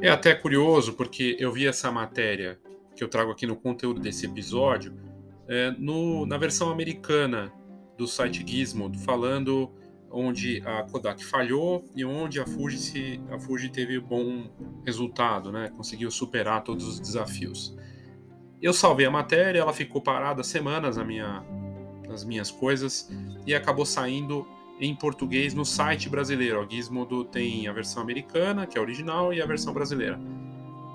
É até curioso porque eu vi essa matéria que eu trago aqui no conteúdo desse episódio é, no, na versão americana do site Gizmodo, falando onde a Kodak falhou e onde a Fuji, se, a Fuji teve bom resultado, né? conseguiu superar todos os desafios. Eu salvei a matéria, ela ficou parada semanas na minha, nas minhas coisas e acabou saindo em português no site brasileiro. O Gizmodo tem a versão americana, que é a original, e a versão brasileira.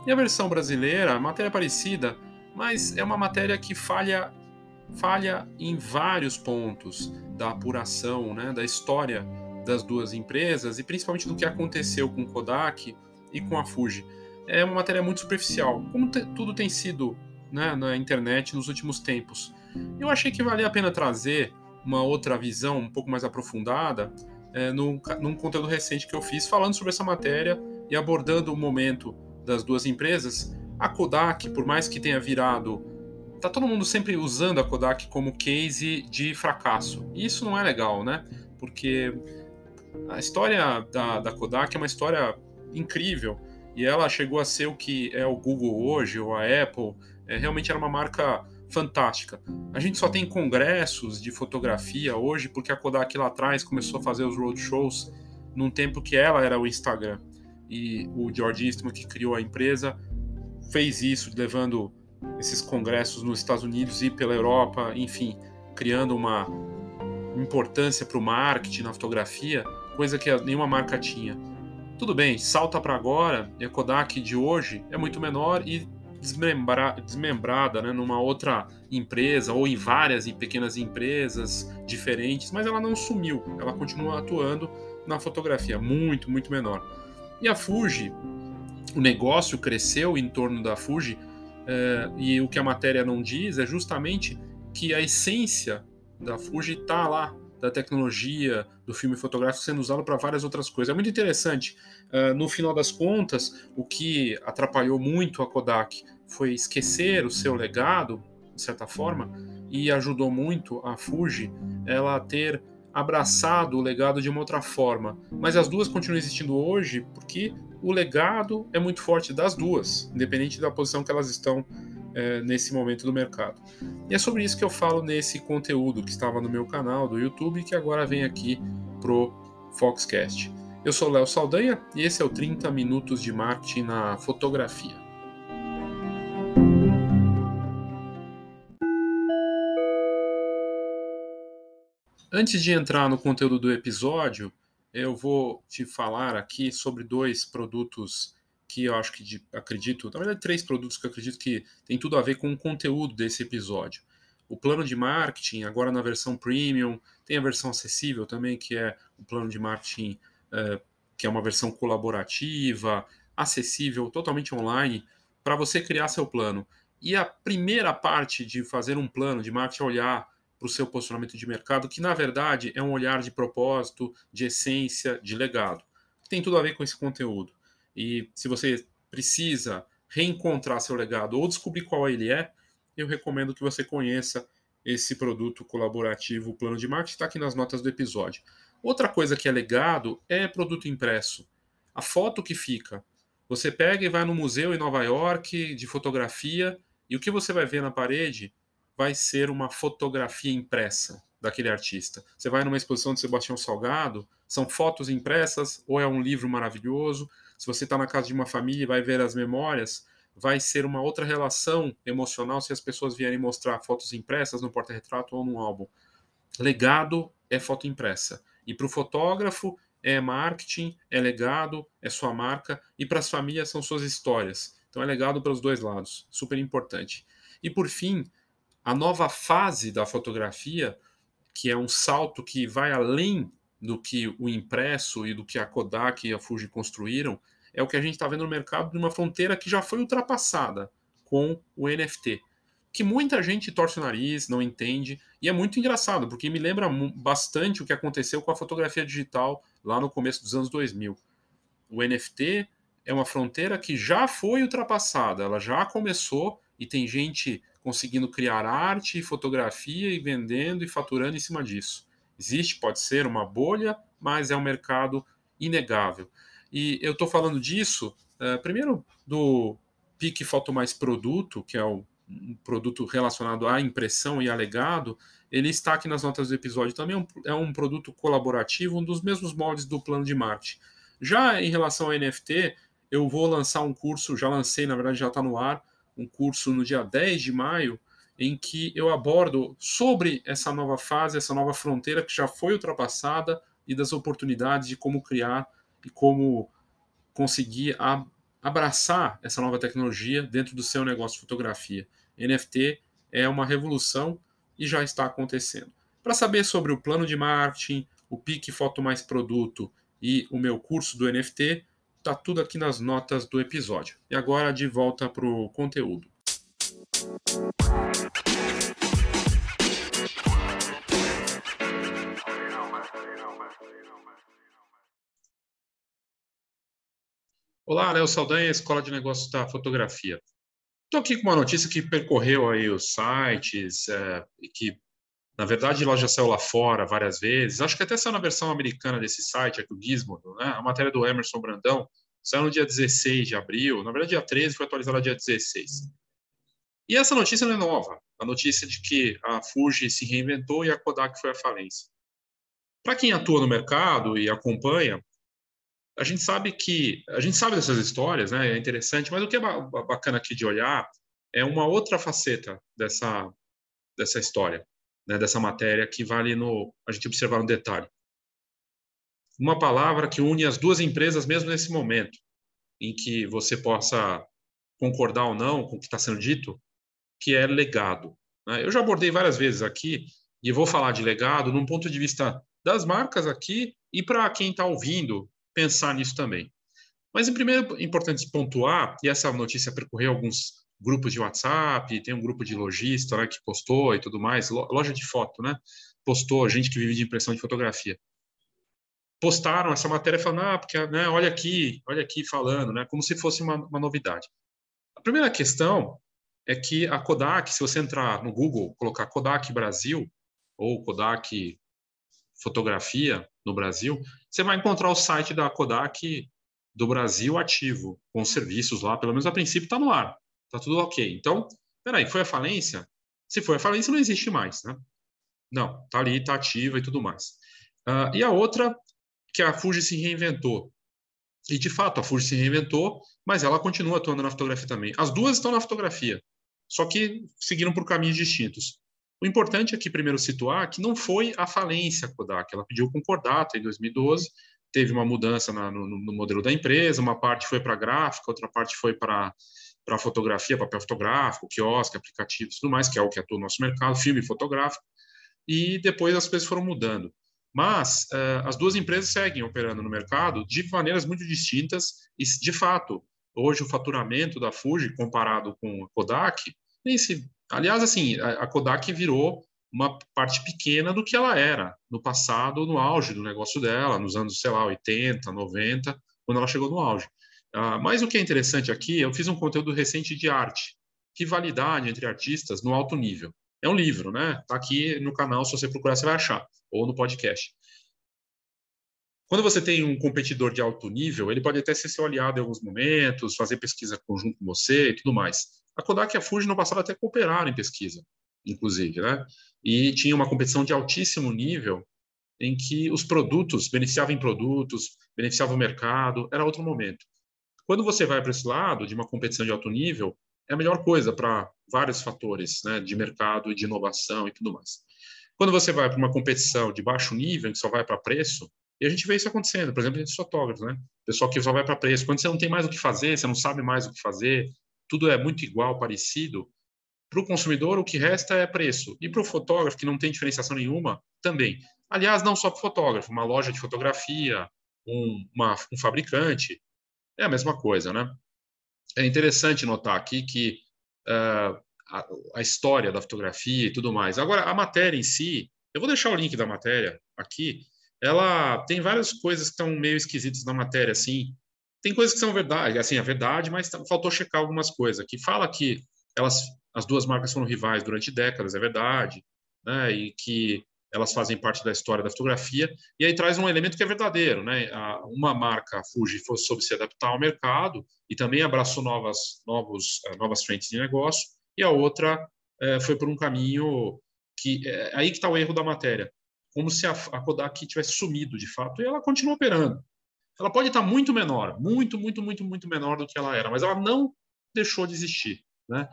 E a versão brasileira, a matéria é parecida, mas é uma matéria que falha falha em vários pontos da apuração, né, da história das duas empresas e principalmente do que aconteceu com Kodak e com a Fuji. É uma matéria muito superficial, como tudo tem sido né, na internet nos últimos tempos. Eu achei que valia a pena trazer uma outra visão um pouco mais aprofundada é, num, num conteúdo recente que eu fiz falando sobre essa matéria e abordando o momento das duas empresas. A Kodak, por mais que tenha virado. Tá todo mundo sempre usando a Kodak como case de fracasso. E isso não é legal, né? Porque a história da, da Kodak é uma história incrível. E ela chegou a ser o que é o Google hoje, ou a Apple. É, realmente era uma marca fantástica. A gente só tem congressos de fotografia hoje porque a Kodak lá atrás começou a fazer os roadshows num tempo que ela era o Instagram. E o George Eastman, que criou a empresa, fez isso, levando esses congressos nos Estados Unidos e pela Europa, enfim, criando uma importância para o marketing na fotografia, coisa que nenhuma marca tinha. Tudo bem, salta para agora, e a Kodak de hoje é muito menor e desmembra, desmembrada né, numa outra empresa ou em várias e pequenas empresas diferentes, mas ela não sumiu, ela continua atuando na fotografia, muito, muito menor. E a Fuji, o negócio cresceu em torno da Fuji, é, e o que a matéria não diz é justamente que a essência da Fuji está lá, da tecnologia, do filme fotográfico sendo usado para várias outras coisas. É muito interessante. Uh, no final das contas, o que atrapalhou muito a Kodak foi esquecer o seu legado, de certa forma, e ajudou muito a Fuji ela ter abraçado o legado de uma outra forma. Mas as duas continuam existindo hoje porque o legado é muito forte das duas, independente da posição que elas estão é, nesse momento do mercado. E é sobre isso que eu falo nesse conteúdo que estava no meu canal do YouTube que agora vem aqui pro Foxcast. Eu sou Léo Saldanha e esse é o 30 Minutos de Marketing na Fotografia. Antes de entrar no conteúdo do episódio, eu vou te falar aqui sobre dois produtos que eu acho que de, acredito, na verdade, três produtos que eu acredito que tem tudo a ver com o conteúdo desse episódio. O plano de marketing, agora na versão premium, tem a versão acessível também, que é o plano de marketing, é, que é uma versão colaborativa, acessível, totalmente online, para você criar seu plano. E a primeira parte de fazer um plano de marketing é olhar para o seu posicionamento de mercado, que na verdade é um olhar de propósito, de essência, de legado. Tem tudo a ver com esse conteúdo. E se você precisa reencontrar seu legado ou descobrir qual ele é, eu recomendo que você conheça esse produto colaborativo, o plano de marketing, está aqui nas notas do episódio. Outra coisa que é legado é produto impresso. A foto que fica. Você pega e vai no museu em Nova York de fotografia e o que você vai ver na parede vai ser uma fotografia impressa daquele artista. Você vai numa exposição de Sebastião Salgado, são fotos impressas ou é um livro maravilhoso. Se você está na casa de uma família e vai ver as memórias, vai ser uma outra relação emocional se as pessoas vierem mostrar fotos impressas no porta-retrato ou no álbum. Legado é foto impressa. E para o fotógrafo é marketing, é legado, é sua marca. E para as famílias são suas histórias. Então é legado para os dois lados. Super importante. E por fim, a nova fase da fotografia, que é um salto que vai além do que o impresso e do que a Kodak e a Fuji construíram, é o que a gente está vendo no mercado de uma fronteira que já foi ultrapassada com o NFT. Que muita gente torce o nariz, não entende, e é muito engraçado, porque me lembra bastante o que aconteceu com a fotografia digital lá no começo dos anos 2000. O NFT é uma fronteira que já foi ultrapassada, ela já começou e tem gente conseguindo criar arte e fotografia e vendendo e faturando em cima disso. Existe, pode ser, uma bolha, mas é um mercado inegável. E eu estou falando disso Uh, primeiro, do PIC Foto Mais Produto, que é um produto relacionado à impressão e a legado, ele está aqui nas notas do episódio. Também é um, é um produto colaborativo, um dos mesmos moldes do plano de marketing. Já em relação ao NFT, eu vou lançar um curso, já lancei, na verdade já está no ar, um curso no dia 10 de maio, em que eu abordo sobre essa nova fase, essa nova fronteira que já foi ultrapassada e das oportunidades de como criar e como conseguir a, abraçar essa nova tecnologia dentro do seu negócio de fotografia. NFT é uma revolução e já está acontecendo. Para saber sobre o plano de marketing, o PIC Foto Mais Produto e o meu curso do NFT, tá tudo aqui nas notas do episódio. E agora de volta para o conteúdo. Olá, Léo Saldanha, Escola de Negócios da Fotografia. Estou aqui com uma notícia que percorreu aí os sites, é, que na verdade ela já saiu lá fora várias vezes. Acho que até saiu na versão americana desse site, aqui o Gizmodo, né? A matéria do Emerson Brandão saiu no dia 16 de abril, na verdade dia 13, foi atualizada dia 16. E essa notícia não é nova, a notícia de que a Fuji se reinventou e a Kodak foi à falência. Para quem atua no mercado e acompanha, a gente sabe que a gente sabe dessas histórias, né? É interessante, mas o que é bacana aqui de olhar é uma outra faceta dessa dessa história, né? Dessa matéria que vale no a gente observar no detalhe. Uma palavra que une as duas empresas mesmo nesse momento, em que você possa concordar ou não com o que está sendo dito, que é legado. Né? Eu já abordei várias vezes aqui e vou falar de legado num ponto de vista das marcas aqui e para quem está ouvindo pensar nisso também. Mas, em primeiro, é importante pontuar, e essa notícia percorreu alguns grupos de WhatsApp, tem um grupo de lojista né, que postou e tudo mais, loja de foto, né? Postou, gente que vive de impressão de fotografia. Postaram essa matéria falando, ah, porque, né, olha aqui, olha aqui falando, né? Como se fosse uma, uma novidade. A primeira questão é que a Kodak, se você entrar no Google, colocar Kodak Brasil ou Kodak fotografia no Brasil, você vai encontrar o site da Kodak do Brasil ativo, com serviços lá, pelo menos a princípio está no ar, está tudo ok. Então, peraí, foi a falência? Se foi a falência, não existe mais, né? Não, está ali, está ativa e tudo mais. Uh, e a outra, que a Fuji se reinventou. E, de fato, a Fuji se reinventou, mas ela continua atuando na fotografia também. As duas estão na fotografia, só que seguiram por caminhos distintos. O importante aqui, primeiro, situar que não foi a falência Kodak. Ela pediu concordato em 2012, teve uma mudança na, no, no, modelo da empresa, uma parte foi para gráfica, outra parte foi para para fotografia, papel fotográfico, quiosque, aplicativos, tudo mais, que é o que atua no nosso mercado, filme fotográfico, e depois as coisas foram mudando. Mas uh, as duas empresas seguem operando no mercado de maneiras muito distintas e, de fato, hoje o faturamento da Fuji comparado com a Kodak nem se Aliás, assim, a Kodak virou uma parte pequena do que ela era no passado, no auge do negócio dela, nos anos, sei lá, 80, 90, quando ela chegou no auge. Uh, mas o que é interessante aqui, eu fiz um conteúdo recente de arte, rivalidade entre artistas no alto nível. É um livro, né? Tá aqui no canal, se você procurar, você vai achar, ou no podcast. Quando você tem um competidor de alto nível, ele pode até ser seu aliado em alguns momentos, fazer pesquisa conjunto com você e tudo mais. A Kodak e a Fuji no passado até cooperaram em pesquisa, inclusive, né? E tinha uma competição de altíssimo nível em que os produtos beneficiavam em produtos, beneficiavam o mercado, era outro momento. Quando você vai para esse lado de uma competição de alto nível, é a melhor coisa para vários fatores, né, de mercado, de inovação e tudo mais. Quando você vai para uma competição de baixo nível, que só vai para preço, e a gente vê isso acontecendo, por exemplo, entre os fotógrafos, né? Pessoal que só vai para preço. Quando você não tem mais o que fazer, você não sabe mais o que fazer, tudo é muito igual, parecido, para o consumidor o que resta é preço. E para o fotógrafo, que não tem diferenciação nenhuma, também. Aliás, não só para o fotógrafo, uma loja de fotografia, um, uma, um fabricante, é a mesma coisa, né? É interessante notar aqui que uh, a, a, história da fotografia e tudo mais. Agora, a matéria em si, eu vou deixar o link da matéria aqui, ela tem várias coisas que estão meio esquisitas na matéria, assim, tem coisas que são verdade, assim, é verdade, mas faltou checar algumas coisas. Que fala que elas, as duas marcas foram rivais durante décadas, é verdade, né? E que elas fazem parte da história da fotografia, e aí traz um elemento que é verdadeiro, né? Uma marca Fuji soube se adaptar ao mercado e também abraçou novas, novos, eh, novas frentes de negócio, e a outra é, foi por um caminho que é aí que está o erro da matéria, como se a, a Kodak tivesse sumido de fato, e ela continua operando. Ela pode estar muito menor, muito, muito, muito, muito menor do que ela era, mas ela não deixou de existir, né?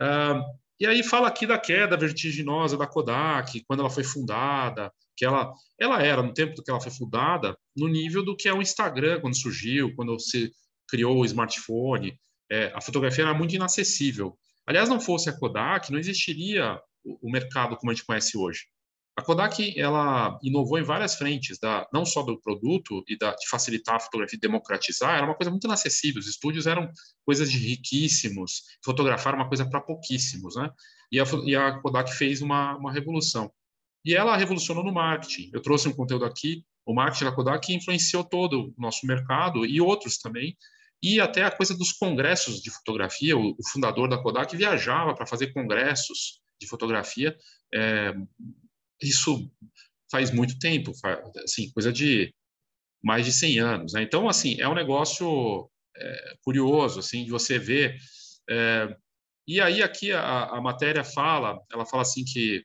Ah, e aí fala aqui da queda vertiginosa da Kodak, quando ela foi fundada, que ela, ela era, no tempo que ela foi fundada, no nível do que é o Instagram quando surgiu, quando se criou o smartphone. É, a fotografia era muito inacessível. Aliás, não fosse a Kodak, não existiria o, o mercado como a gente conhece hoje. A Kodak ela inovou em várias frentes, da, não só do produto e da, de facilitar a fotografia, democratizar, era uma coisa muito inacessível. Os estúdios eram coisas de riquíssimos, fotografar uma coisa para pouquíssimos, né? E a, e a, Kodak fez uma, uma revolução. E ela revolucionou no marketing. Eu trouxe um conteúdo aqui, o marketing da Kodak influenciou todo o nosso mercado e outros também. E até a coisa dos congressos de fotografia. O, o fundador da Kodak viajava para fazer congressos de fotografia. É, isso faz muito tempo, assim, coisa de mais de 100 anos. Né? Então, assim, é um negócio é, curioso, assim, de você ver. É, e aí aqui a, a, matéria fala, ela fala assim que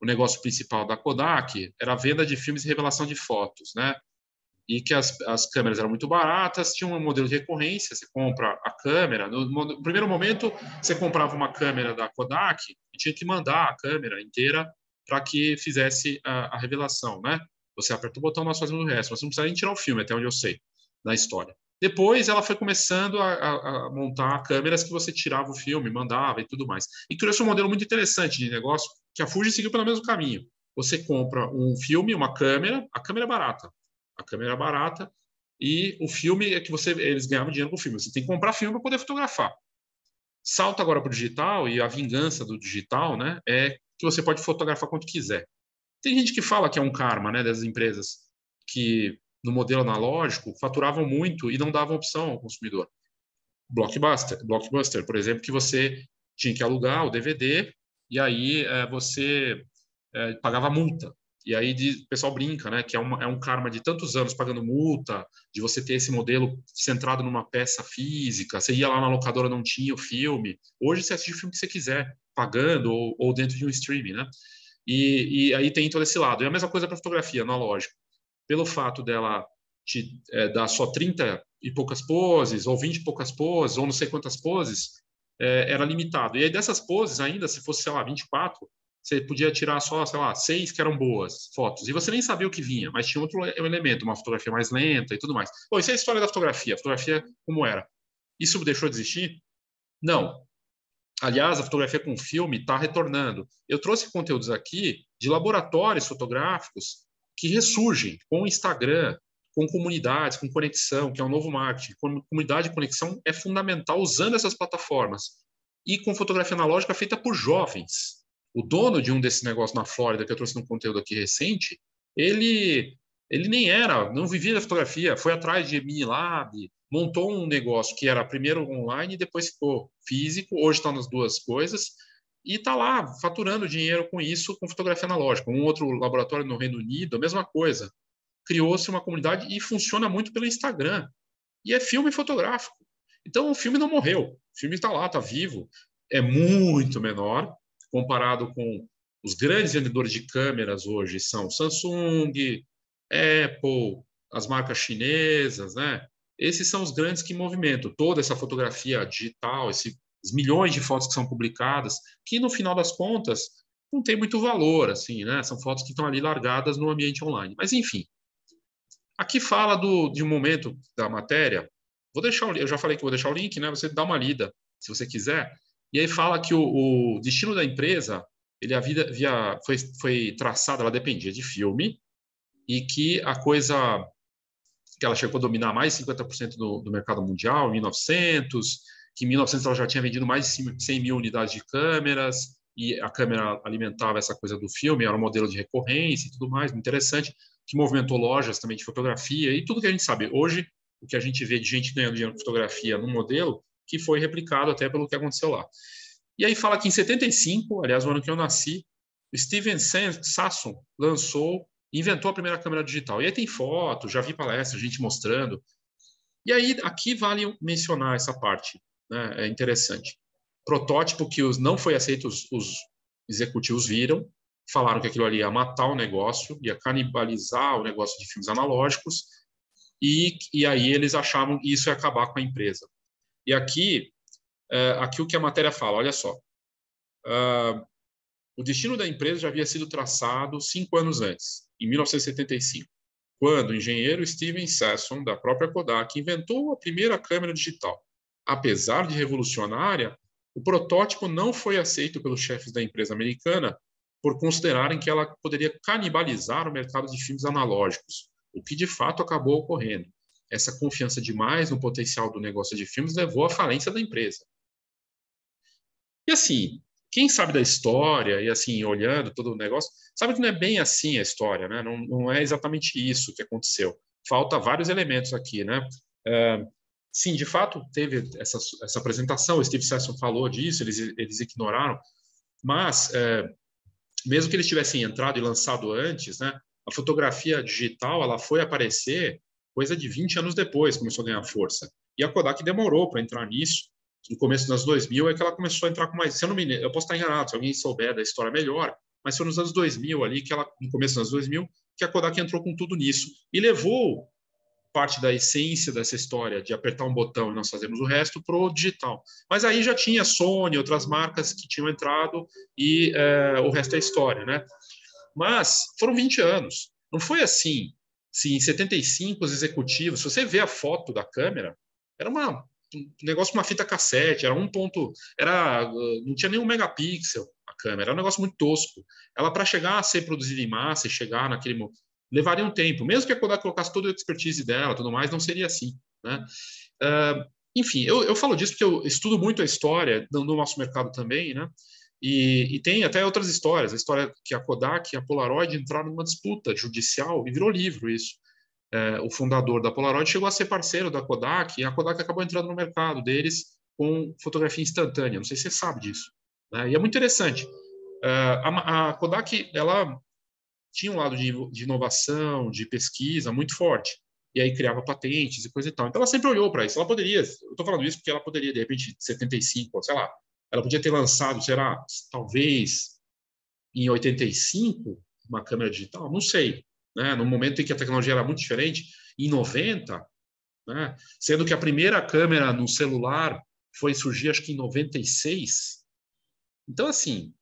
o negócio principal da Kodak era a venda de filmes e revelação de fotos, né? E que as, as câmeras eram muito baratas, tinha um modelo de recorrência, você compra a câmera, no, no primeiro momento você comprava uma câmera da Kodak e tinha que mandar a câmera inteira para que fizesse a, a, revelação, né? Você aperta o botão, nós fazemos o resto. Você não precisa nem tirar o filme, até onde eu sei, da história. Depois ela foi começando a, a, a, montar câmeras que você tirava o filme, mandava e tudo mais. E criou-se um modelo muito interessante de negócio, que a Fuji seguiu pelo mesmo caminho. Você compra um filme, uma câmera, a câmera é barata. A câmera é barata e o filme é que você eles ganhavam dinheiro com o filme. Você tem que comprar filme para poder fotografar. Salta agora para o digital e a vingança do digital, né, é que você pode fotografar quanto quiser. Tem gente que fala que é um karma, né, das empresas que no modelo analógico faturavam muito e não davam opção ao consumidor. Blockbuster, Blockbuster, por exemplo, que você tinha que alugar o DVD e aí é, você é, pagava multa. E aí o pessoal brinca, né, que é, uma, é um karma de tantos anos pagando multa, de você ter esse modelo centrado numa peça física. Você ia lá na locadora, não tinha o filme. Hoje você assiste o filme que você quiser pagando ou, ou dentro de um streaming, né? E, e, aí tem todo esse lado. E a mesma coisa para fotografia, analógica. Pelo fato dela te é, dar só 30 e poucas poses, ou 20 e poucas poses, ou não sei quantas poses, é, era limitado. E aí dessas poses ainda, se fosse, sei lá, 24, você podia tirar só, sei lá, seis que eram boas fotos. E você nem sabia o que vinha, mas tinha outro elemento, uma fotografia mais lenta e tudo mais. Bom, isso é a história da fotografia. A fotografia como era. Isso deixou de existir? Não. Aliás, a fotografia com filme está retornando. Eu trouxe conteúdos aqui de laboratórios fotográficos que ressurgem com o Instagram, com comunidades, com conexão, que é um novo marketing. Comunidade e conexão é fundamental usando essas plataformas. E com fotografia analógica feita por jovens. O dono de um desses negócios na Flórida, que eu trouxe no conteúdo aqui recente, ele, ele nem era, não vivia da fotografia, foi atrás de Minilab, montou um negócio que era primeiro online e depois ficou físico, hoje está nas duas coisas, e está lá faturando dinheiro com isso, com fotografia analógica. Um outro laboratório no Reino Unido, a mesma coisa. Criou-se uma comunidade e funciona muito pelo Instagram. E é filme fotográfico. Então o filme não morreu, o filme está lá, está vivo. É muito menor comparado com os grandes vendedores de câmeras hoje são Samsung, Apple, as marcas chinesas, né? Esses são os grandes que movimentam toda essa fotografia digital, esses milhões de fotos que são publicadas, que no final das contas não tem muito valor, assim, né? São fotos que estão ali largadas no ambiente online. Mas enfim, aqui fala do, de um momento da matéria. Vou deixar, eu já falei que vou deixar o link, né? Você dá uma lida, se você quiser. E aí fala que o, o destino da empresa, ele vida via, foi, foi traçado, ela dependia de filme e que a coisa que ela chegou a dominar mais de 50% do, do mercado mundial em 1900, que em 1900 ela já tinha vendido mais de 100 mil unidades de câmeras, e a câmera alimentava essa coisa do filme, era um modelo de recorrência e tudo mais, interessante, que movimentou lojas também de fotografia e tudo que a gente sabe. Hoje, o que a gente vê de gente ganhando dinheiro com fotografia num modelo que foi replicado até pelo que aconteceu lá. E aí fala que em 75, aliás, o ano que eu nasci, Steven Sasson lançou, inventou a primeira câmera digital. E aí tem foto, já vi palestra, gente mostrando. E aí aqui vale mencionar essa parte, né? É interessante. Protótipo que os, não foi aceito, os, os executivos viram, falaram que aquilo ali ia matar o negócio, ia canibalizar o negócio de filmes analógicos, e, e aí eles achavam que isso ia acabar com a empresa. E aqui, é, aqui o que a matéria fala, olha só. Uh, o destino da empresa já havia sido traçado cinco anos antes, em 1975, quando o engenheiro Steven Sasson, da própria Kodak, inventou a primeira câmera digital. Apesar de revolucionária, o protótipo não foi aceito pelos chefes da empresa americana por considerarem que ela poderia canibalizar o mercado de filmes analógicos, o que de fato acabou ocorrendo. Essa confiança demais no potencial do negócio de filmes levou à falência da empresa. E assim, quem sabe da história e assim, olhando todo o negócio, sabe que não é bem assim a história, né? Não, não é exatamente isso que aconteceu. Falta vários elementos aqui, né? É, sim, de fato, teve essa, essa apresentação, o Steve Sesson falou disso, eles, eles ignoraram, mas é, mesmo que eles tivessem entrado e lançado antes, né, a fotografia digital ela foi aparecer coisa de 20 anos depois, começou a ganhar força. E a Kodak demorou para entrar nisso. No começo dos anos 2000 é que ela começou a entrar com mais. Se eu não me eu posso estar enganado, se alguém souber da história melhor, mas foi nos anos 2000 ali que ela, no começo dos anos 2000, que a Kodak entrou com tudo nisso e levou parte da essência dessa história de apertar um botão e nós fazemos o resto para o digital. Mas aí já tinha Sony, outras marcas que tinham entrado e é, o resto é história, né? Mas foram 20 anos. Não foi assim. Se em 75 os executivos, se você vê a foto da câmera, era uma, um negócio uma fita cassete, era um ponto, era não tinha nenhum megapixel a câmera, era um negócio muito tosco. Ela para chegar a ser produzida em massa e chegar naquele levaria um tempo. Mesmo que a Kodak colocasse toda a expertise dela, tudo mais, não seria assim, né? Uh, enfim, eu, eu falo disso porque eu estudo muito a história no nosso mercado também, né? E, e, tem até outras histórias. A história que a Kodak e a Polaroid entraram numa disputa judicial e virou livro isso. É, o fundador da Polaroid chegou a ser parceiro da Kodak e a Kodak acabou entrando no mercado deles com fotografia instantânea. Não sei se você sabe disso. Né? E é muito interessante. É, a, a, Kodak ela tinha um lado de, de inovação, de pesquisa muito forte. E aí criava patentes e coisa e tal. Então ela sempre olhou para isso. Ela poderia, eu estou falando isso porque ela poderia, de repente, 75, sei lá, ela podia ter lançado, será, talvez em 85, uma câmera digital, não sei. Né? No momento em que a tecnologia era muito diferente, em 90, né? sendo que a primeira câmera no celular foi surgir, acho que em 96. Então, assim,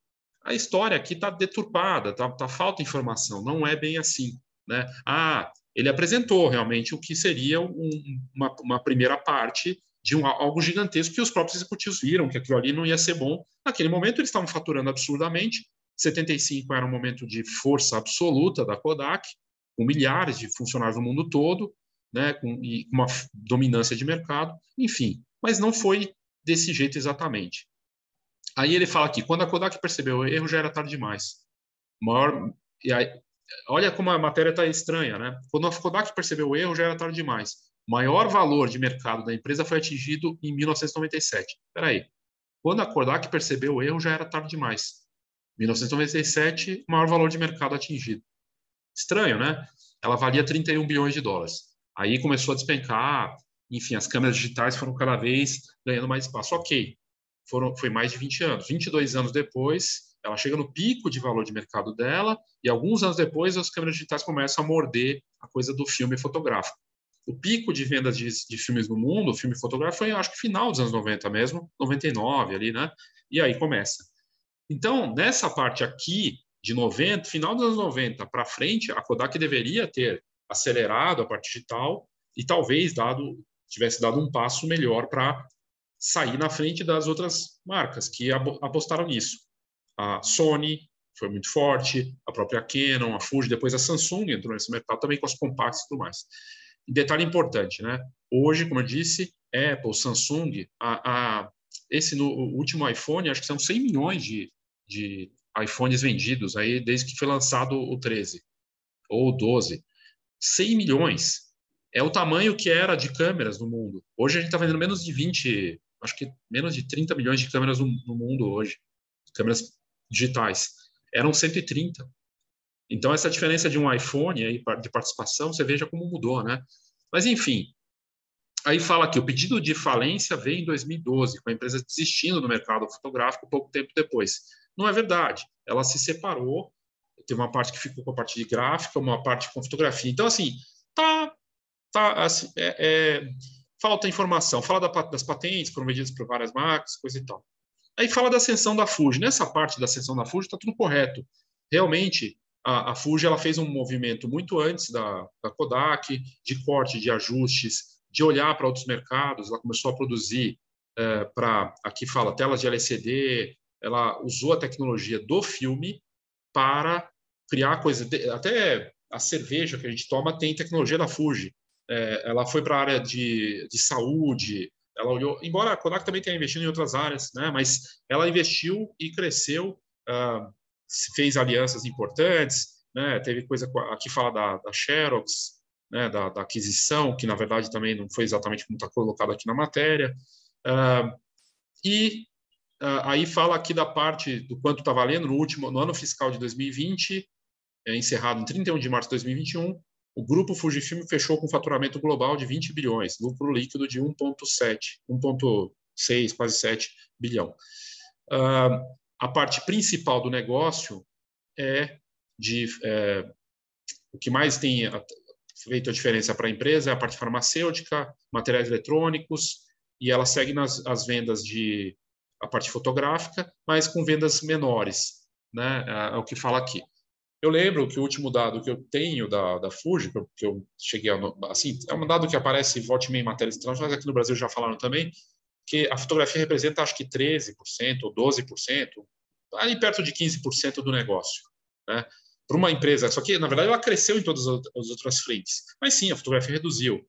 a história aqui está deturpada, está tá falta informação, não é bem assim. Né? Ah, ele apresentou realmente o que seria um, uma, uma primeira parte de um, algo gigantesco que os próprios executivos viram que aquilo ali não ia ser bom. Naquele momento eles estavam faturando absurdamente. 75 era um momento de força absoluta da Kodak, com milhares de funcionários no mundo todo, né, com e uma dominância de mercado, enfim. Mas não foi desse jeito exatamente. Aí ele fala aqui, quando a Kodak percebeu o erro, já era tarde demais. Maior, aí, olha como a matéria está estranha, né? Quando a Kodak percebeu o erro, já era tarde demais maior valor de mercado da empresa foi atingido em 1997. Espera aí. Quando a Kodak percebeu o erro, já era tarde demais. 1997, maior valor de mercado atingido. Estranho, né? Ela valia 31 bilhões de dólares. Aí começou a despencar, enfim, as câmeras digitais foram cada vez ganhando mais espaço. Ok, foram, foi mais de 20 anos. 22 anos depois, ela chega no pico de valor de mercado dela, e alguns anos depois, as câmeras digitais começam a morder a coisa do filme fotográfico o pico de vendas de, de, filmes no mundo, filme fotográfico, foi acho que final dos anos 90 mesmo, 99 ali, né? E aí começa. Então, nessa parte aqui de 90, final dos anos 90 para frente, a Kodak deveria ter acelerado a parte digital e talvez dado tivesse dado um passo melhor para sair na frente das outras marcas que apostaram nisso. A Sony foi muito forte, a própria Canon, a Fuji, depois a Samsung entrou nesse mercado também com as compacts e tudo mais detalhe importante, né? Hoje, como eu disse, Apple, Samsung, a, a esse no último iPhone, acho que são 100 milhões de, de iPhones vendidos aí desde que foi lançado o 13 ou o 12. 100 milhões. É o tamanho que era de câmeras no mundo. Hoje a gente está vendendo menos de 20, acho que menos de 30 milhões de câmeras no, no mundo hoje, câmeras digitais. eram 130. Então, essa diferença de um iPhone aí, de participação, você veja como mudou, né? Mas, enfim, aí fala que o pedido de falência veio em 2012, com a empresa desistindo do mercado fotográfico pouco tempo depois. Não é verdade. Ela se separou, teve uma parte que ficou com a parte de gráfica, uma parte com fotografia. Então, assim, tá, tá assim, é, é, falta informação. Fala da, das patentes prometidas por várias marcas, coisa e tal. Aí fala da ascensão da Fuji. Nessa parte da ascensão da Fuji está tudo correto. Realmente, a, a Fuji ela fez um movimento muito antes da, da Kodak, de corte de ajustes, de olhar para outros mercados. Ela começou a produzir é, para, aqui fala, telas de LCD. Ela usou a tecnologia do filme para criar coisas. Até a cerveja que a gente toma tem tecnologia da Fuji. É, ela foi para a área de, de saúde, ela olhou, embora a Kodak também tenha investido em outras áreas, né, mas ela investiu e cresceu uh, fez alianças importantes, né? Teve coisa aqui fala da, da Xerox, né? Da, da, aquisição, que na verdade também não foi exatamente como está colocado aqui na matéria. Uh, e uh, aí fala aqui da parte do quanto está valendo no último, no ano fiscal de 2020, é, encerrado em 31 de março de 2021, o grupo Fujifilm fechou com faturamento global de 20 bilhões, lucro líquido de 1,7, 1,6, quase 7 bilhão. Uh, a parte principal do negócio é de é, o que mais tem feito a diferença para a empresa é a parte farmacêutica, materiais eletrônicos e ela segue nas as vendas de a parte fotográfica, mas com vendas menores, né? É, é o que fala aqui. Eu lembro que o último dado que eu tenho da, da Fuji, que eu cheguei a, assim, é um dado que aparece volte em matérias estrangeiras, aqui no Brasil já falaram também, que a fotografia representa acho que 13% ou 12%, ali perto de 15% do negócio. Né? Para uma empresa, só que na verdade ela cresceu em todas as outras frentes, mas sim, a fotografia reduziu.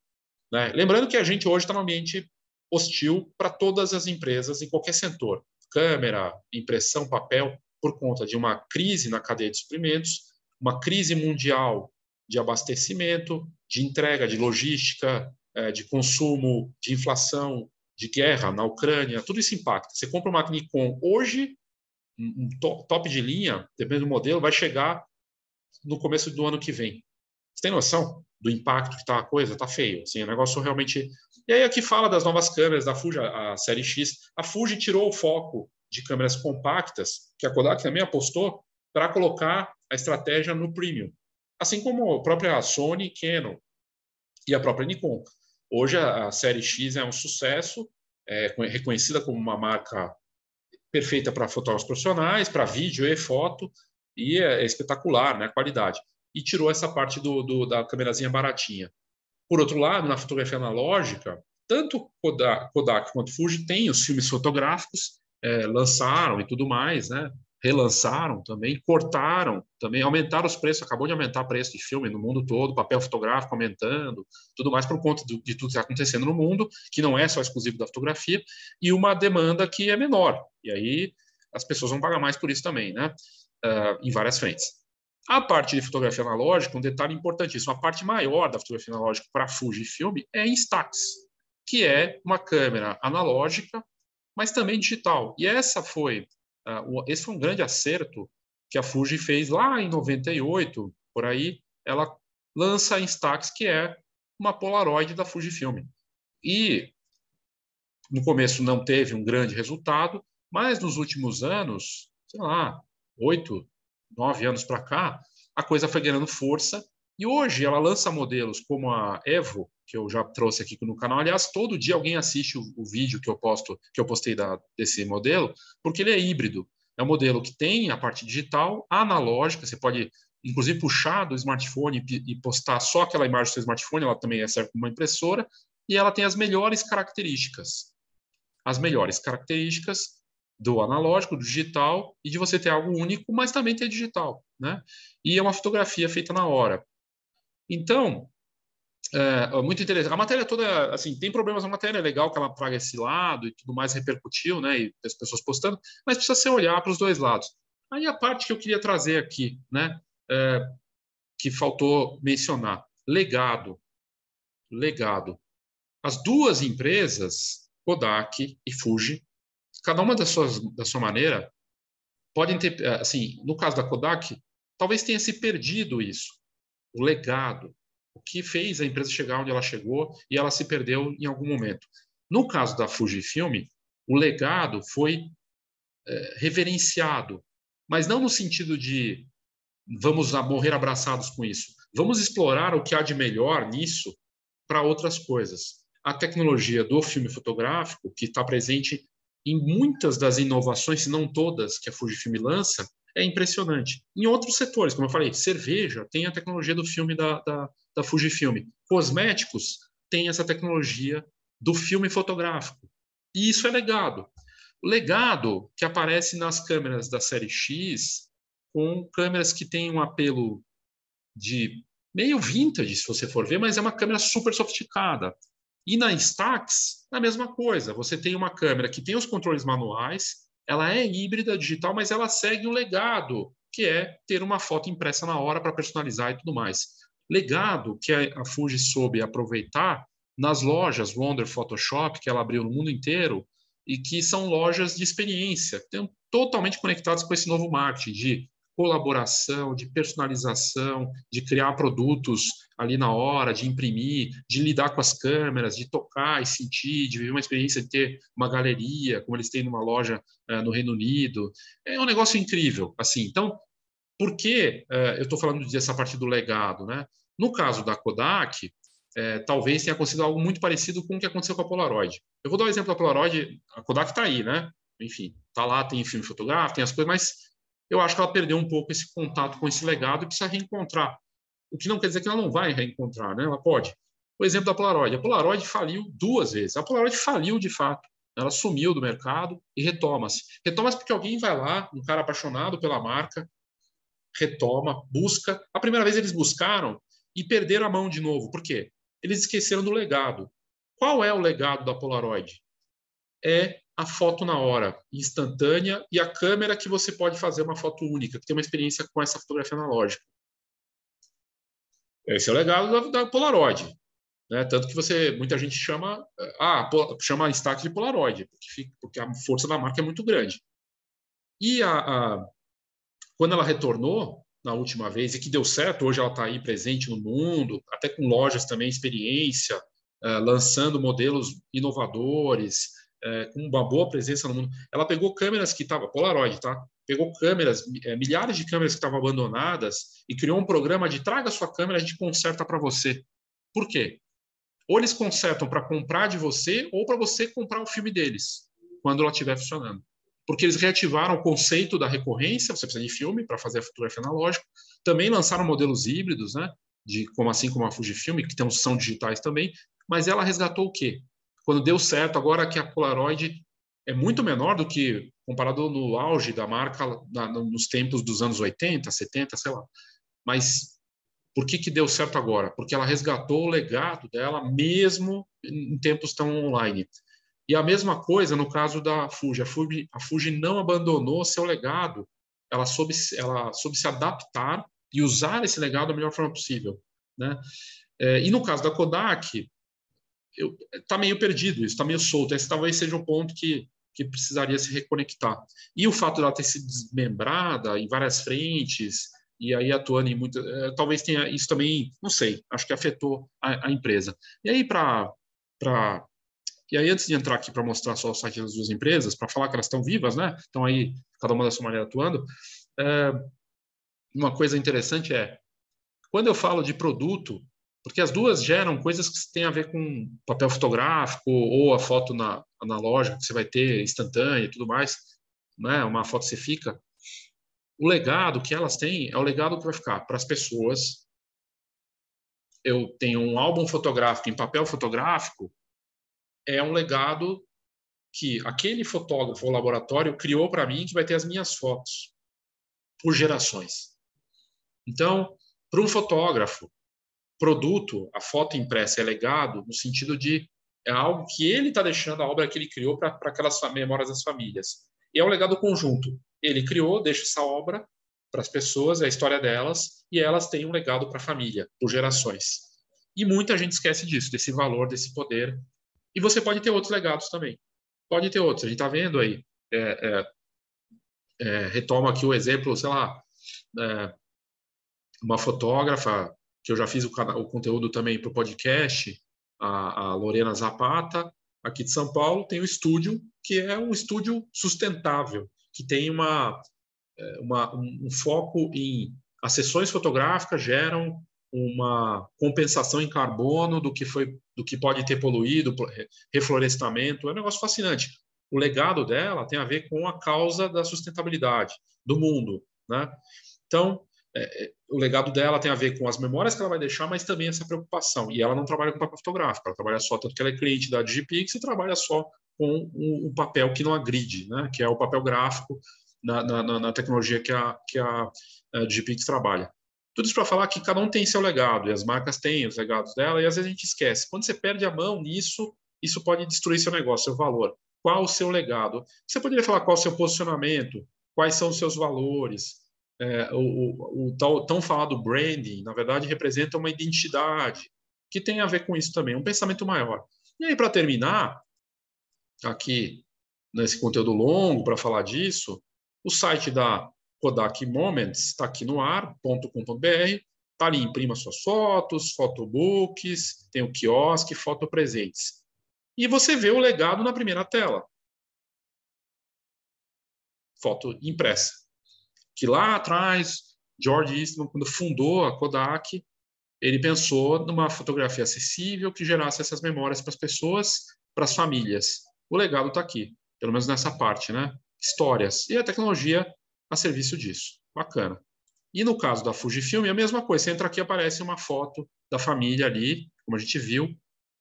Né? Lembrando que a gente hoje está num ambiente hostil para todas as empresas em qualquer setor, câmera, impressão, papel, por conta de uma crise na cadeia de suprimentos, uma crise mundial de abastecimento, de entrega, de logística, é, de consumo, de inflação, de guerra na Ucrânia, tudo isso impacta. Você compra uma Nikon hoje, um top de linha, dependendo do modelo, vai chegar no começo do ano que vem. Você tem noção do impacto que está a coisa? Está feio. Assim, o negócio realmente. E aí aqui fala das novas câmeras da Fuji, a série X. A Fuji tirou o foco de câmeras compactas, que a Kodak também apostou, para colocar a estratégia no premium. Assim como a própria Sony, Canon e a própria Nikon. Hoje a, série X é um sucesso, é reconhecida como uma marca perfeita para fotógrafos profissionais, para vídeo e foto, e é, é espetacular, né, a qualidade. E tirou essa parte do, do, da câmerazinha baratinha. Por outro lado, na fotografia analógica, tanto Kodak, Kodak quanto Fuji têm os filmes fotográficos, é, lançaram e tudo mais, né? Relançaram também, cortaram também, aumentaram os preços, acabou de aumentar o preço de filme no mundo todo, papel fotográfico aumentando, tudo mais por conta de, tudo que está acontecendo no mundo, que não é só exclusivo da fotografia, e uma demanda que é menor. E aí as pessoas vão pagar mais por isso também, né? Uh, em várias frentes. A parte de fotografia analógica, um detalhe importantíssimo, a parte maior da fotografia analógica para Fujifilm é Instax, que é uma câmera analógica, mas também digital. E essa foi esse foi um grande acerto que a Fuji fez lá em 98, por aí, ela lança a Instax, que é uma Polaroid da Fujifilm. E no começo não teve um grande resultado, mas nos últimos anos, sei lá, oito, nove anos para cá, a coisa foi ganhando força. E hoje ela lança modelos como a Evo, que eu já trouxe aqui no canal. Aliás, todo dia alguém assiste o, o vídeo que eu posto, que eu postei da, desse modelo, porque ele é híbrido. É um modelo que tem a parte digital, analógica, você pode inclusive puxar do smartphone e, postar só aquela imagem do seu smartphone, ela também serve como uma impressora, e ela tem as melhores características. As melhores características do analógico, do digital, e de você ter algo único, mas também ter digital. Né? E é uma fotografia feita na hora. Então, é, muito interessante. A matéria toda, assim, tem problemas na matéria, é legal que ela traga esse lado e tudo mais repercutiu, né, e as pessoas postando, mas precisa ser olhar para os dois lados. Aí a parte que eu queria trazer aqui, né, é, que faltou mencionar, legado. Legado. As duas empresas, Kodak e Fuji, cada uma da, suas, da sua maneira, podem ter, assim, no caso da Kodak, talvez tenha se perdido isso, o legado, o que fez a empresa chegar onde ela chegou e ela se perdeu em algum momento. No caso da Fujifilm, o legado foi é, reverenciado, mas não no sentido de vamos morrer abraçados com isso. Vamos explorar o que há de melhor nisso para outras coisas. A tecnologia do filme fotográfico, que está presente em muitas das inovações, se não todas, que a Fujifilm lança, é impressionante. Em outros setores, como eu falei, cerveja tem a tecnologia do filme da, da, da Fujifilm. Cosméticos tem essa tecnologia do filme fotográfico. E isso é legado. O legado que aparece nas câmeras da série X, com câmeras que têm um apelo de meio vintage, se você for ver, mas é uma câmera super sofisticada. E na Instax, a mesma coisa. Você tem uma câmera que tem os controles manuais, ela é híbrida digital, mas ela segue o legado, que é ter uma foto impressa na hora para personalizar e tudo mais. Legado que a Fuji soube aproveitar nas lojas Wonder Photoshop, que ela abriu no mundo inteiro, e que são lojas de experiência, totalmente conectadas com esse novo marketing de colaboração, de personalização, de criar produtos ali na hora, de imprimir, de lidar com as câmeras, de tocar e sentir, de viver uma experiência de ter uma galeria, como eles têm numa loja uh, no Reino Unido. É um negócio incrível. Assim, então, por que uh, eu estou falando dessa parte do legado? Né? No caso da Kodak, é, talvez tenha acontecido algo muito parecido com o que aconteceu com a Polaroid. Eu vou dar o um exemplo da Polaroid, a Kodak está aí, né? Enfim, está lá, tem filme fotográfico, tem as coisas, mas eu acho que ela perdeu um pouco esse contato com esse legado e precisa reencontrar. O que não quer dizer que ela não vai reencontrar, né? Ela pode. O exemplo da Polaroid. A Polaroid faliu duas vezes. A Polaroid faliu de fato. Ela sumiu do mercado e retoma-se. Retoma-se porque alguém vai lá, um cara apaixonado pela marca, retoma, busca. A primeira vez eles buscaram e perderam a mão de novo. Por quê? Eles esqueceram do legado. Qual é o legado da Polaroid? É a foto na hora, instantânea, e a câmera que você pode fazer uma foto única, que tem uma experiência com essa fotografia analógica. Esse é o legado da, da Polaroid. Né? Tanto que você, muita gente chama, ah, chama Instax de Polaroid, porque, fica, porque, a força da marca é muito grande. E a, a, quando ela retornou na última vez, e que deu certo, hoje ela está aí presente no mundo, até com lojas também, experiência, uh, lançando modelos inovadores, é, com uma boa presença no mundo. Ela pegou câmeras que estavam, Polaroid, tá? Pegou câmeras, é, milhares de câmeras que estavam abandonadas e criou um programa de traga sua câmera, a gente conserta para você. Por quê? Ou eles consertam para comprar de você ou para você comprar o filme deles, quando ela estiver funcionando. Porque eles reativaram o conceito da recorrência, você precisa de filme para fazer a fotografia analógica. Também lançaram modelos híbridos, né? De, como assim como a Fujifilm, que tem, são digitais também, mas ela resgatou o quê? Quando deu certo, agora que a Polaroid é muito menor do que comparado no auge da marca na, nos tempos dos anos 80, 70, sei lá. Mas por que, que deu certo agora? Porque ela resgatou o legado dela mesmo em tempos tão online. E a mesma coisa no caso da Fuji. A Fuji, a Fuji não abandonou seu legado. Ela soube, ela soube se adaptar e usar esse legado da melhor forma possível. Né? É, e no caso da Kodak, está meio perdido, isso está meio solto. Esse talvez seja um ponto que, que precisaria se reconectar. E o fato dela ter sido desmembrada em várias frentes e aí atuando em muito, é, talvez tenha isso também, não sei, acho que afetou a, a empresa. E aí para para e aí antes de entrar aqui para mostrar só o site das duas empresas, para falar que elas estão vivas, né? Estão aí cada uma da sua maneira atuando. É, uma coisa interessante é quando eu falo de produto, porque as duas geram coisas que têm a ver com papel fotográfico ou a foto na, analógica que você vai ter instantânea e tudo mais, né? Uma foto você fica. O legado que elas têm é o legado que vai ficar para as pessoas. Eu tenho um álbum fotográfico em papel fotográfico, é um legado que aquele fotógrafo ou laboratório criou para mim que vai ter as minhas fotos por gerações. Então, para um fotógrafo, produto, a foto impressa é legado no sentido de é algo que ele está deixando a obra que ele criou para aquelas memórias das famílias. E é um legado conjunto. Ele criou, deixa essa obra para as pessoas, é a história delas, e elas têm um legado para a família, por gerações. E muita gente esquece disso, desse valor, desse poder. E você pode ter outros legados também. Pode ter outros. A gente está vendo aí é, é, é, retomo aqui o exemplo, sei lá, é, uma fotógrafa que eu já fiz o, o conteúdo também para o podcast, a, a Lorena Zapata, aqui de São Paulo, tem um estúdio que é um estúdio sustentável, que tem uma, é, uma um, um foco em as sessões fotográficas geram uma compensação em carbono do que foi do que pode ter poluído, reflorestamento, é um negócio fascinante. O legado dela tem a ver com a causa da sustentabilidade do mundo, né? Então, é, é, o legado dela tem a ver com as memórias que ela vai deixar, mas também essa preocupação. E ela não trabalha com papel fotográfico, ela trabalha só, tanto que ela é cliente da Digipix e trabalha só com um papel que não agride, né? que é o papel gráfico na, na, na tecnologia que a, que a, a Digipix trabalha. Tudo isso para falar que cada um tem seu legado, e as marcas têm os legados dela, e às vezes a gente esquece. Quando você perde a mão nisso, isso pode destruir seu negócio, seu valor. Qual o seu legado? Você poderia falar qual o seu posicionamento, quais são os seus valores, é, o, o, o tão falado branding, na verdade, representa uma identidade que tem a ver com isso também, um pensamento maior. E aí, para terminar, aqui nesse conteúdo longo para falar disso, o site da Kodak Moments está aqui no ar.com.br, está ali, imprima suas fotos, photobooks, tem o quiosque, fotopresentes. E você vê o legado na primeira tela. Foto impressa que lá atrás, George Eastman, quando fundou a Kodak, ele pensou numa fotografia acessível que gerasse essas memórias para as pessoas, para as famílias. O legado está aqui, pelo menos nessa parte, né? Histórias. E a tecnologia a serviço disso. Bacana. E no caso da Fujifilm, é a mesma coisa. Você entra aqui aparece uma foto da família ali, como a gente viu,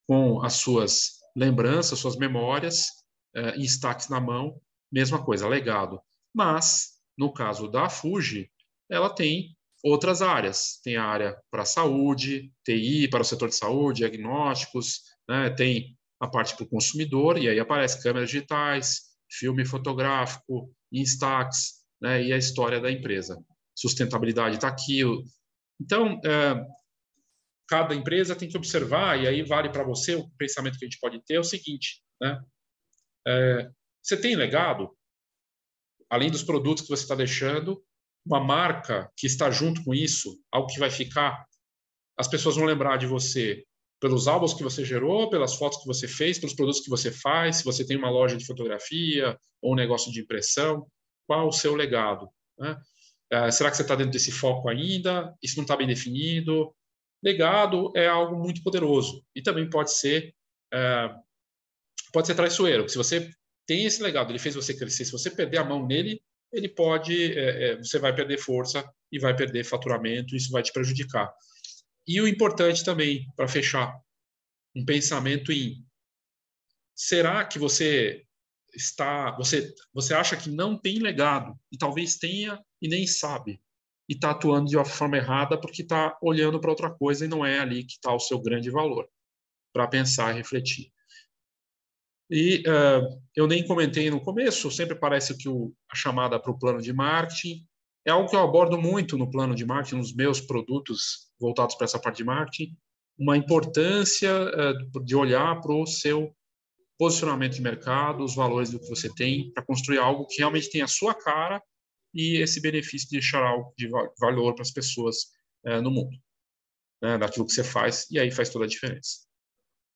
com as suas lembranças, suas memórias, eh, em destaques na mão. Mesma coisa, legado. Mas no caso da Fuji, ela tem outras áreas. Tem a área para saúde, TI para o setor de saúde, diagnósticos, né? tem a parte para o consumidor, e aí aparece câmeras digitais, filme fotográfico, Instax, né? e a história da empresa. Sustentabilidade está aqui. Então, é, cada empresa tem que observar, e aí vale para você, o pensamento que a gente pode ter é o seguinte, né? É, você tem legado? Além dos produtos que você está deixando, uma marca que está junto com isso, algo que vai ficar. As pessoas vão lembrar de você pelos álbuns que você gerou, pelas fotos que você fez, pelos produtos que você faz, se você tem uma loja de fotografia ou um negócio de impressão, qual o seu legado? Né? É, será que você está dentro desse foco ainda? Isso não está bem definido? Legado é algo muito poderoso e também pode ser é, pode ser traiçoeiro. Se você tem esse legado, ele fez você crescer. Se você perder a mão nele, ele pode, é, é, você vai perder força e vai perder faturamento, isso vai te prejudicar. E o importante também, para fechar, um pensamento em será que você está, você, você acha que não tem legado e talvez tenha e nem sabe e está atuando de uma forma errada porque está olhando para outra coisa e não é ali que está o seu grande valor para pensar e refletir. E uh, eu nem comentei no começo, sempre parece que o, a chamada para o plano de marketing é algo que eu abordo muito no plano de marketing, nos meus produtos voltados para essa parte de marketing, uma importância uh, de olhar para o seu posicionamento de mercado, os valores do que você tem, para construir algo que realmente tem a sua cara e esse benefício de deixar algo de valor para as pessoas uh, no mundo, né, daquilo que você faz, e aí faz toda a diferença.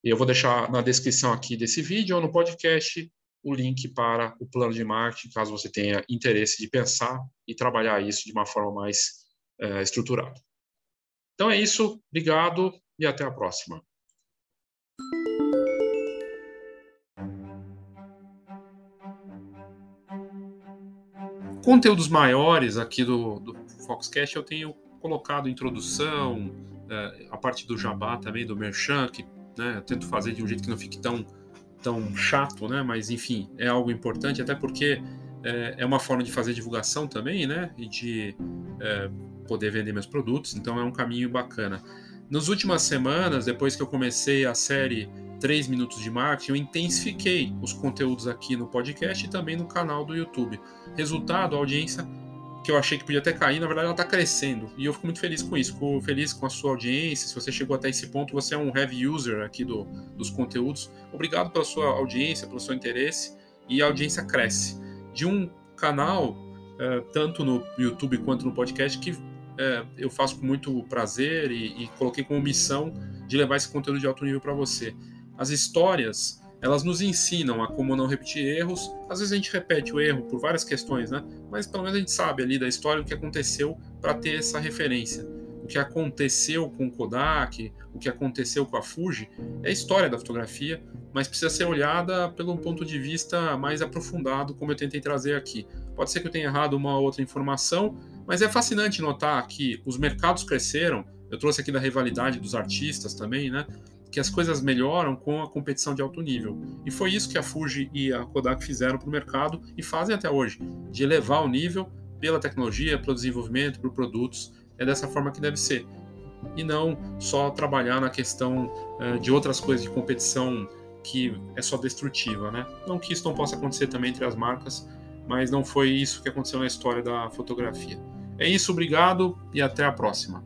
Eu vou deixar na descrição aqui desse vídeo ou no podcast o link para o plano de marketing, caso você tenha interesse de pensar e trabalhar isso de uma forma mais é, estruturada. Então é isso, obrigado e até a próxima. Conteúdos maiores aqui do, do Foxcast eu tenho colocado introdução, é, a parte do jabá também, do Merchan, que né? Eu tento fazer de um jeito que não fique tão, tão chato, né? Mas enfim, é algo importante, até porque é, é uma forma de fazer divulgação também, né? E de é, poder vender meus produtos, então é um caminho bacana. Nas últimas semanas, depois que eu comecei a série 3 Minutos de Marketing, eu intensifiquei os conteúdos aqui no podcast e também no canal do YouTube. Resultado, a audiência que eu achei que podia até cair, na verdade ela está crescendo. E eu fico muito feliz com isso, fico feliz com a sua audiência. Se você chegou até esse ponto, você é um heavy user aqui do, dos conteúdos. Obrigado pela sua audiência, pelo seu interesse. E a audiência cresce. De um canal uh, tanto no YouTube quanto no podcast, que uh, eu faço com muito prazer e, e, coloquei como missão de levar esse conteúdo de alto nível para você. As histórias, elas nos ensinam a como não repetir erros. Às vezes a gente repete o erro por várias questões, né? Mas pelo menos a gente sabe ali da história o que aconteceu para ter essa referência o que aconteceu com o Kodak, o que aconteceu com a Fuji, é a história da fotografia, mas precisa ser olhada pelo ponto de vista mais aprofundado, como eu tentei trazer aqui. Pode ser que eu tenha errado uma outra informação, mas é fascinante notar que os mercados cresceram. Eu trouxe aqui da rivalidade dos artistas também, né? Que as coisas melhoram com a competição de alto nível. E foi isso que a Fuji e a Kodak fizeram para o mercado e fazem até hoje, de elevar o nível pela tecnologia, pelo desenvolvimento, por produtos é dessa forma que deve ser. E não só trabalhar na questão uh, de outras coisas de competição que é só destrutiva, né? Não que isso não possa acontecer também entre as marcas, mas não foi isso que aconteceu na história da fotografia. É isso, obrigado e até a próxima.